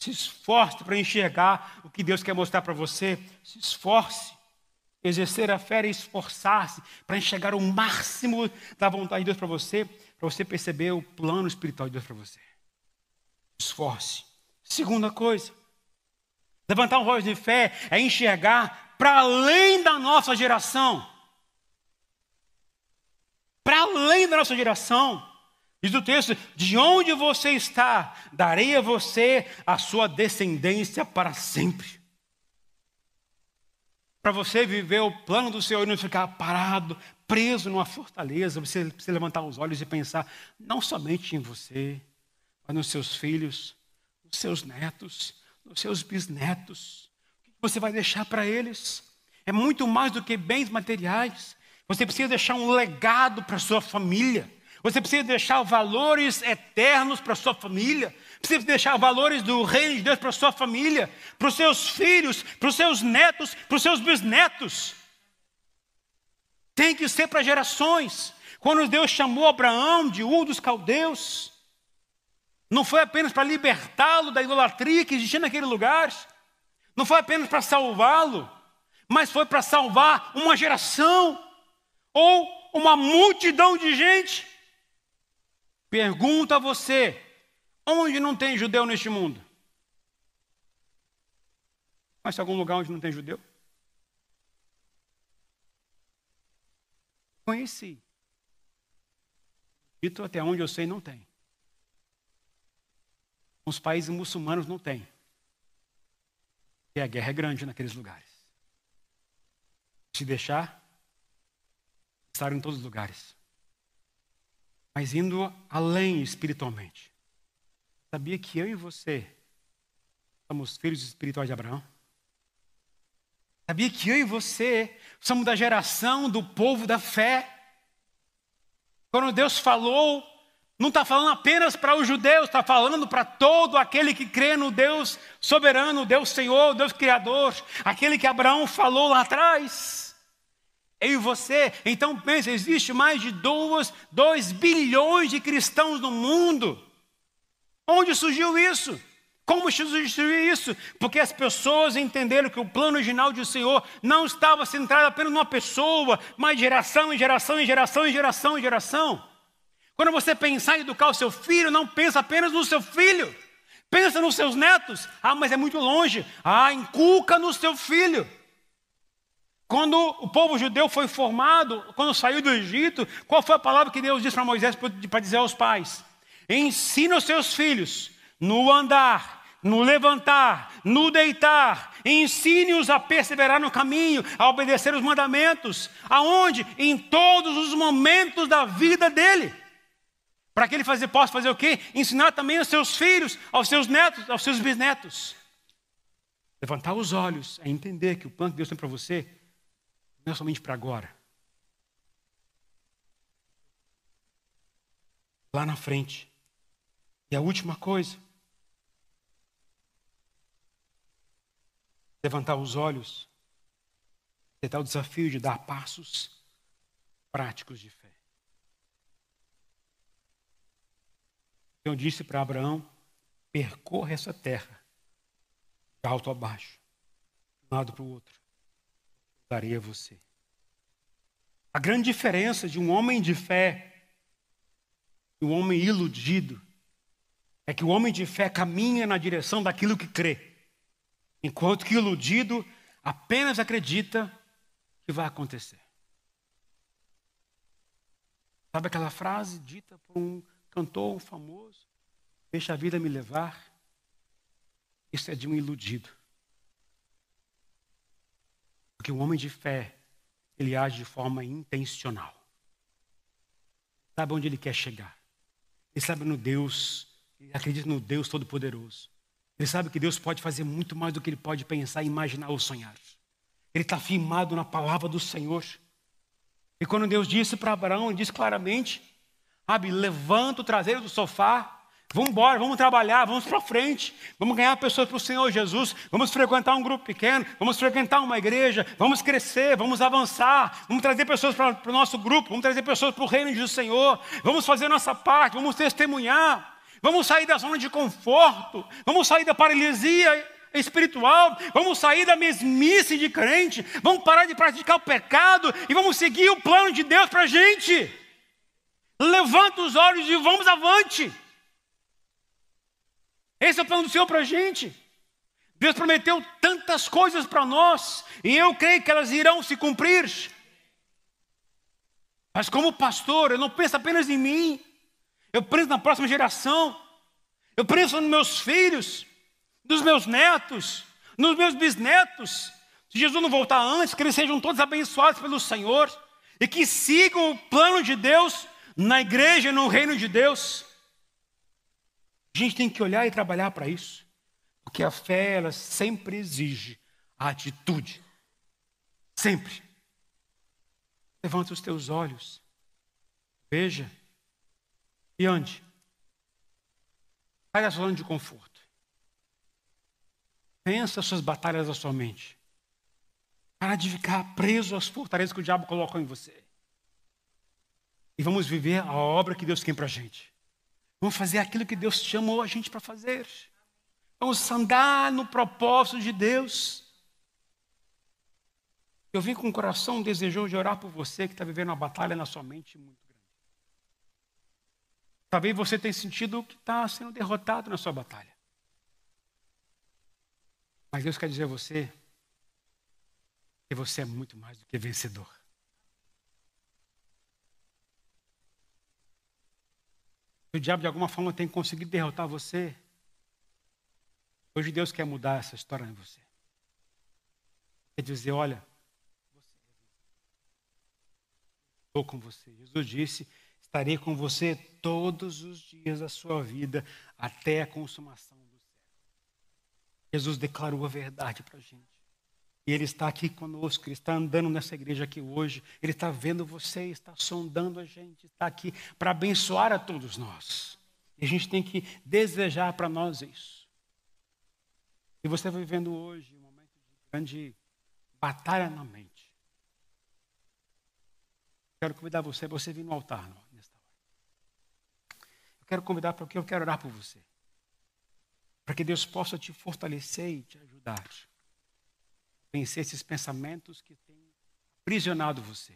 Se esforce para enxergar o que Deus quer mostrar para você. Se esforce. Exercer a fé e esforçar-se para enxergar o máximo da vontade de Deus para você, para você perceber o plano espiritual de Deus para você. Esforce. Segunda coisa, levantar um rosto de fé é enxergar para além da nossa geração. Para além da nossa geração. Diz o texto: de onde você está, darei a você a sua descendência para sempre. Para você viver o plano do Senhor e não ficar parado, preso numa fortaleza, você precisa levantar os olhos e pensar não somente em você, mas nos seus filhos, nos seus netos, nos seus bisnetos. O que você vai deixar para eles? É muito mais do que bens materiais. Você precisa deixar um legado para sua família. Você precisa deixar valores eternos para sua família. Precisa deixar valores do reino de Deus para sua família, para os seus filhos, para os seus netos, para os seus bisnetos. Tem que ser para gerações. Quando Deus chamou Abraão de Ur dos Caldeus, não foi apenas para libertá-lo da idolatria que existia naquele lugar, não foi apenas para salvá-lo, mas foi para salvar uma geração ou uma multidão de gente. Pergunta a você: onde não tem judeu neste mundo? Mas algum lugar onde não tem judeu? Conheci. Dito até onde eu sei, não tem. Os países muçulmanos não tem. E a guerra é grande naqueles lugares. Se deixar, estar em todos os lugares mas indo além espiritualmente. Sabia que eu e você somos filhos espirituais de Abraão? Sabia que eu e você somos da geração do povo da fé? Quando Deus falou, não está falando apenas para os judeus, está falando para todo aquele que crê no Deus soberano, Deus Senhor, Deus Criador, aquele que Abraão falou lá atrás eu e você. Então pensa, existe mais de 2 bilhões de cristãos no mundo. Onde surgiu isso? Como surgiu isso? Porque as pessoas entenderam que o plano original do Senhor não estava centrado apenas numa pessoa, mas geração em geração em geração em geração em geração. Quando você pensar em educar o seu filho, não pensa apenas no seu filho. Pensa nos seus netos. Ah, mas é muito longe. Ah, inculca no seu filho. Quando o povo judeu foi formado, quando saiu do Egito, qual foi a palavra que Deus disse para Moisés para dizer aos pais? Ensina os seus filhos no andar, no levantar, no deitar. Ensine-os a perseverar no caminho, a obedecer os mandamentos. Aonde? Em todos os momentos da vida dele. Para que ele fazer, possa fazer o quê? Ensinar também aos seus filhos, aos seus netos, aos seus bisnetos. Levantar os olhos é entender que o plano que Deus tem para você não é somente para agora. Lá na frente. E a última coisa. Levantar os olhos. Tentar o desafio de dar passos práticos de fé. Eu disse para Abraão: percorra essa terra, de alto a baixo, de um lado para o outro. Darei a você. A grande diferença de um homem de fé e um homem iludido é que o homem de fé caminha na direção daquilo que crê, enquanto que o iludido apenas acredita que vai acontecer. Sabe aquela frase dita por um cantor famoso? Deixa a vida me levar. Isso é de um iludido. Porque o homem de fé, ele age de forma intencional. Sabe onde ele quer chegar. Ele sabe no Deus, ele acredita no Deus Todo-Poderoso. Ele sabe que Deus pode fazer muito mais do que ele pode pensar, imaginar ou sonhar. Ele está firmado na palavra do Senhor. E quando Deus disse para Abraão, ele disse claramente: Sabe, levanta o traseiro do sofá, vamos embora, vamos trabalhar, vamos para frente, vamos ganhar pessoas para o Senhor Jesus, vamos frequentar um grupo pequeno, vamos frequentar uma igreja, vamos crescer, vamos avançar, vamos trazer pessoas para, o nosso grupo, vamos trazer pessoas para o reino do Senhor, vamos fazer nossa parte, vamos testemunhar, vamos sair da zona de conforto, vamos sair da paralisia espiritual, vamos sair da mesmice de crente, vamos parar de praticar o pecado e vamos seguir o plano de Deus para a gente. Levanta os olhos e vamos avante. Esse é o plano do Senhor para a gente. Deus prometeu tantas coisas para nós, e eu creio que elas irão se cumprir. Mas como pastor, eu não penso apenas em mim, eu penso na próxima geração, eu penso nos meus filhos, nos meus netos, nos meus bisnetos. Se Jesus não voltar antes, que eles sejam todos abençoados pelo Senhor e que sigam o plano de Deus na igreja, no reino de Deus. A gente tem que olhar e trabalhar para isso, porque a fé ela sempre exige a atitude. Sempre. Levanta os teus olhos. Veja. E onde? Sai da zona de conforto. Pensa as suas batalhas da sua mente. Para de ficar preso às fortalezas que o diabo colocou em você. E vamos viver a obra que Deus tem para a gente. Vamos fazer aquilo que Deus chamou a gente para fazer. Vamos andar no propósito de Deus. Eu vim com o coração desejoso de orar por você que está vivendo uma batalha na sua mente muito grande. Talvez você tenha sentido que está sendo derrotado na sua batalha. Mas Deus quer dizer a você que você é muito mais do que vencedor. O diabo de alguma forma tem conseguido derrotar você, hoje Deus quer mudar essa história em você. Quer dizer, olha, estou com você. Jesus disse: estarei com você todos os dias da sua vida, até a consumação Jesus declarou a verdade para a gente. E Ele está aqui conosco, Ele está andando nessa igreja aqui hoje, Ele está vendo você, está sondando a gente, está aqui para abençoar a todos nós. E a gente tem que desejar para nós isso. Se você está vivendo hoje um momento de grande batalha na mente, quero convidar você, você vir no altar nesta hora. Eu quero convidar porque eu quero orar por você para que Deus possa te fortalecer e te ajudar vencer esses pensamentos que têm aprisionado você.